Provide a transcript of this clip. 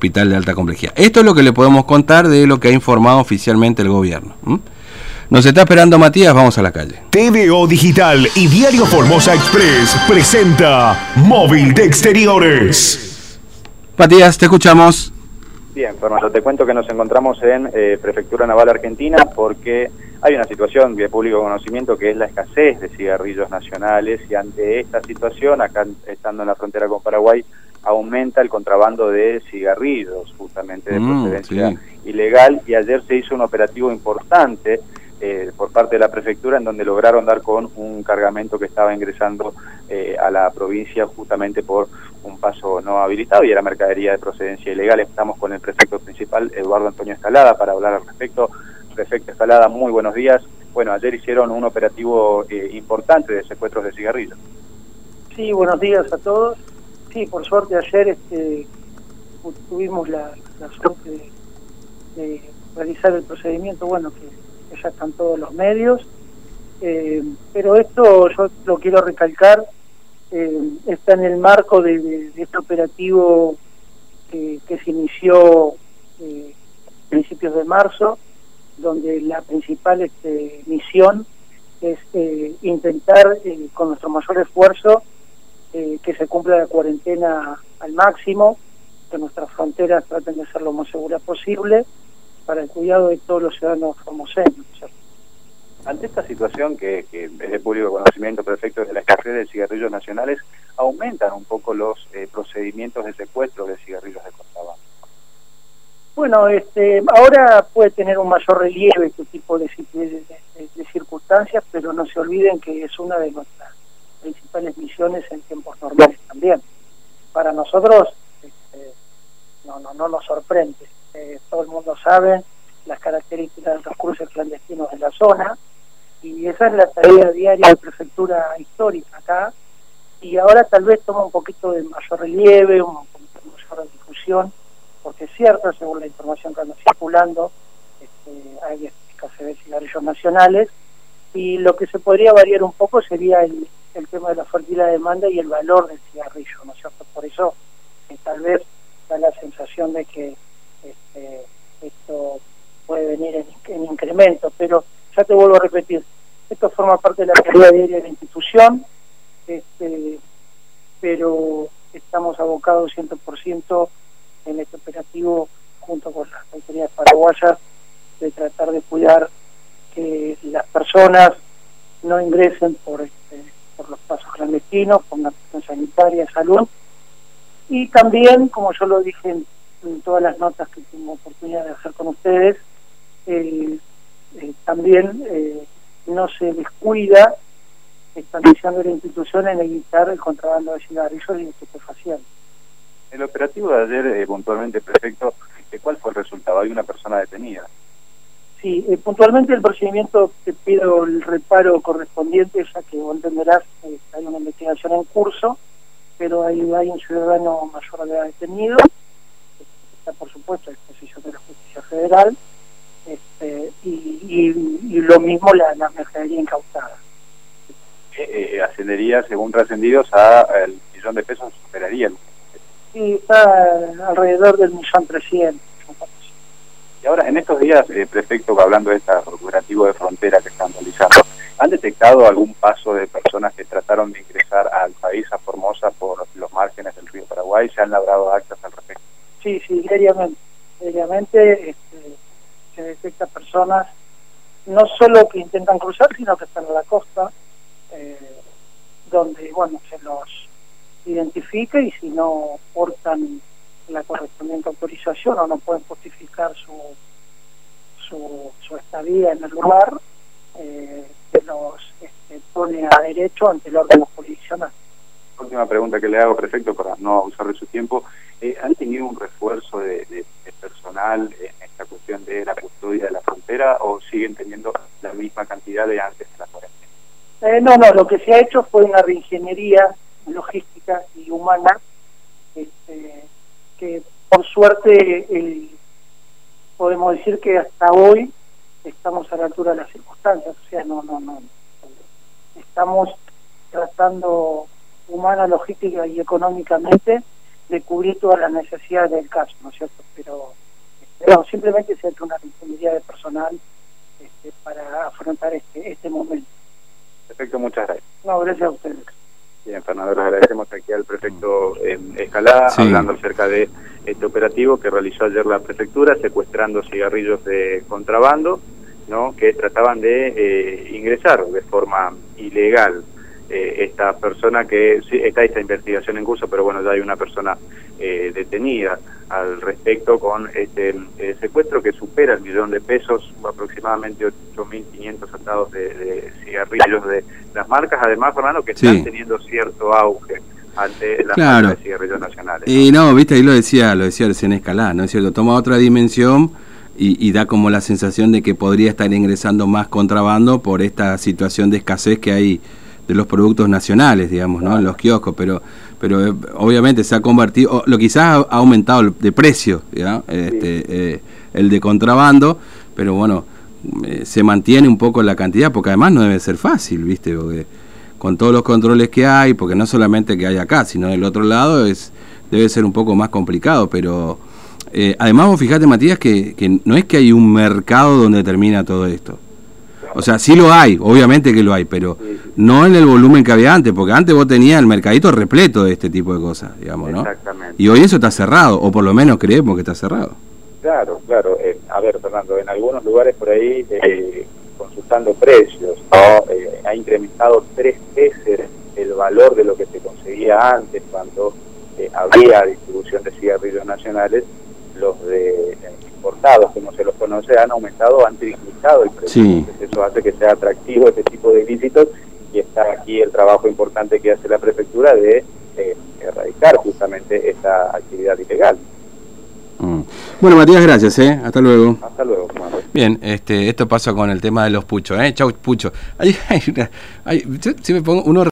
hospital de alta complejidad. Esto es lo que le podemos contar de lo que ha informado oficialmente el gobierno. Nos está esperando Matías, vamos a la calle. TVO Digital y Diario Formosa Express presenta Móvil de Exteriores. Matías, te escuchamos. Bien, Fernando, te cuento que nos encontramos en eh, Prefectura Naval Argentina porque hay una situación de público conocimiento que es la escasez de cigarrillos nacionales y ante esta situación, acá estando en la frontera con Paraguay, aumenta el contrabando de cigarrillos, justamente de mm, procedencia ilegal, y ayer se hizo un operativo importante eh, por parte de la prefectura en donde lograron dar con un cargamento que estaba ingresando eh, a la provincia justamente por un paso no habilitado y era mercadería de procedencia ilegal. Estamos con el prefecto principal, Eduardo Antonio Escalada, para hablar al respecto. Prefecto Escalada, muy buenos días. Bueno, ayer hicieron un operativo eh, importante de secuestros de cigarrillos. Sí, buenos días a todos. Sí, por suerte ayer este, tuvimos la, suerte de, realizar el procedimiento, bueno, que, ya están todos los medios, eh, pero esto yo lo quiero recalcar, eh, está en el marco de, este operativo que, se inició eh, a principios de marzo, donde la principal este, misión es intentar con nuestro mayor esfuerzo eh, que se cumpla la cuarentena al máximo, que nuestras fronteras traten de ser lo más seguras posible para el cuidado de todos los ciudadanos formoseños. Ante esta situación que, es de público conocimiento perfecto de la escasez de cigarrillos nacionales, aumentan un poco los eh, procedimientos de secuestro de cigarrillos de contrabando. Bueno, este, ahora puede tener un mayor relieve este tipo de, de circunstancias, pero no se olviden que es una de nuestras principales misiones en tiempos normales también. Para nosotros este, no, no, no nos sorprende. Eh, todo el mundo sabe las características de los cruces clandestinos de la zona y esa es la tarea diaria de prefectura histórica acá y ahora tal vez toma un poquito de mayor relieve, un poquito de mayor difusión, porque es cierto, según la información que anda circulando, este, hay escasez de cigarrillos nacionales y lo que se podría variar un poco sería el, el tema de la oferta y la demanda y el valor del cigarrillo, ¿no es cierto? Por eso eh, tal vez da la sensación de que este, esto puede venir en, incremento, pero ya te vuelvo a repetir, esto forma parte de la calidad diaria de la institución, este, pero estamos abocados 100% en este operativo junto con las autoridades paraguayas de tratar de cuidar que las personas no ingresen por este, por los pasos clandestinos, con la atención sanitaria, salud. Y también, como yo lo dije en, todas las notas que tengo oportunidad de hacer con ustedes, eh, eh, también eh, no se descuida esta misión de la institución en evitar el contrabando de cigarrillos y estupefacientes. El operativo de ayer, puntualmente, perfecto, ¿cuál fue el resultado? Hay una persona detenida. Sí, eh, puntualmente el procedimiento te pido el reparo correspondiente, ya que vos entenderás que hay una investigación en curso, pero hay, hay un ciudadano mayor de edad detenido, está por supuesto a disposición de la justicia federal, este, y, lo mismo la, la mercadería incautada. Eh, eh, ascendería, según trascendidos, a el millón de pesos superaría Sí, está alrededor del millón trescientos. Y ahora, en estos días, eh, prefecto, hablando de este operativo de frontera que están realizando, ¿han detectado algún paso de personas que trataron de ingresar al país, a Formosa, por los márgenes del río Paraguay? ¿Se han labrado actas al respecto? Sí, sí, diariamente. Diariamente este, se detecta personas no solo que intentan cruzar, sino que están en la costa, eh, donde, bueno, se los identifica y si no portan la correspondiente autorización o no pueden justificar su, su, estadía en el lugar, eh, se los este, pone a derecho ante el órgano jurisdiccional. Última pregunta que le hago, prefecto, para no abusar de su tiempo. Eh, ¿Han tenido un refuerzo de, personal en esta cuestión de la custodia de la frontera o siguen teniendo la misma cantidad de antes de la cuarentena? Eh, no, no, lo que se ha hecho fue una reingeniería logística y humana este, que por suerte eh, podemos decir que hasta hoy estamos a la altura de las circunstancias, o sea, no, no, no, estamos tratando humana, logística y económicamente de cubrir todas las necesidades del caso, ¿no es cierto? Pero no, simplemente se una disponibilidad de personal este, para afrontar este, este momento. Perfecto, muchas gracias. No, gracias a ustedes. Bien, Fernando, les agradecemos aquí al prefecto Escalá, hablando acerca de este operativo que realizó ayer la prefectura, secuestrando cigarrillos de contrabando, ¿no? que trataban de eh, ingresar de forma ilegal eh, esta persona que sí, está esta investigación en curso, pero bueno, ya hay una persona eh, detenida al respecto con este eh, secuestro que supera el millón de pesos, aproximadamente 8.500 atados de, de, cigarrillos de las marcas, además, Fernando, que están teniendo cierto auge ante las claro. marcas de cigarrillos nacionales. Y no, viste, ahí lo decía, lo decía recién Escalá, ¿no es cierto? Toma otra dimensión y, y, da como la sensación de que podría estar ingresando más contrabando por esta situación de escasez que hay de los productos nacionales, digamos, ¿no? En los kioscos, pero pero eh, obviamente se ha convertido, lo quizás ha aumentado de precio, ¿ya? Este, eh, el de contrabando, pero bueno, eh, se mantiene un poco la cantidad, porque además no debe ser fácil, ¿viste? Porque con todos los controles que hay, porque no solamente que hay acá, sino del otro lado, es debe ser un poco más complicado, pero eh, además vos fijate, Matías, que, que no es que hay un mercado donde termina todo esto. O sea, sí lo hay, obviamente que lo hay, pero no en el volumen que había antes, porque antes vos tenías el mercadito repleto de este tipo de cosas, digamos, ¿no? Exactamente. Y hoy eso está cerrado, o por lo menos creemos que está cerrado. Claro, claro. Eh, a ver, Fernando, en algunos lugares por ahí, eh, consultando precios, ¿no? eh, ha incrementado tres veces el valor de lo que se conseguía antes cuando había distribución de cigarrillos nacionales, los de importados, como se los conoce, han aumentado, han triplicado el precio. Sí. Entonces, eso hace que sea atractivo este tipo de ilícitos y está aquí el trabajo importante que hace la prefectura de erradicar justamente esta actividad ilegal. Mm. Bueno, Matías, gracias, ¿eh? Hasta luego. Hasta luego, Manuel. Bien, este, esto pasa con el tema de los puchos, ¿eh? Chau, pucho. Hay, hay, una, hay, si me pongo uno